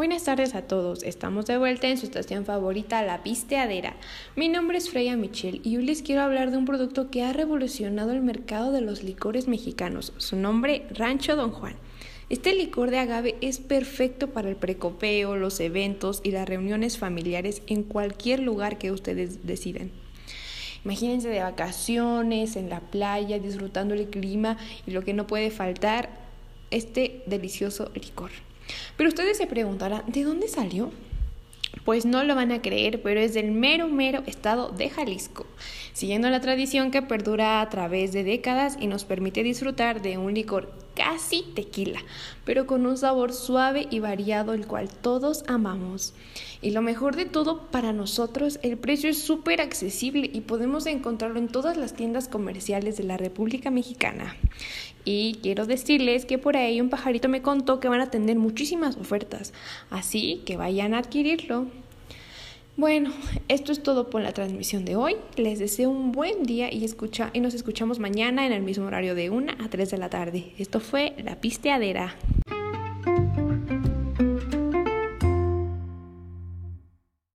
Buenas tardes a todos, estamos de vuelta en su estación favorita, La Pisteadera. Mi nombre es Freya Michel y hoy les quiero hablar de un producto que ha revolucionado el mercado de los licores mexicanos, su nombre Rancho Don Juan. Este licor de agave es perfecto para el precopeo, los eventos y las reuniones familiares en cualquier lugar que ustedes decidan. Imagínense de vacaciones, en la playa, disfrutando el clima y lo que no puede faltar, este delicioso licor. Pero ustedes se preguntarán, ¿de dónde salió? Pues no lo van a creer, pero es del mero, mero estado de Jalisco, siguiendo la tradición que perdura a través de décadas y nos permite disfrutar de un licor casi tequila, pero con un sabor suave y variado, el cual todos amamos. Y lo mejor de todo, para nosotros el precio es súper accesible y podemos encontrarlo en todas las tiendas comerciales de la República Mexicana. Y quiero decirles que por ahí un pajarito me contó que van a tener muchísimas ofertas, así que vayan a adquirirlo. Bueno, esto es todo por la transmisión de hoy. Les deseo un buen día y, escucha, y nos escuchamos mañana en el mismo horario de 1 a 3 de la tarde. Esto fue La Pisteadera.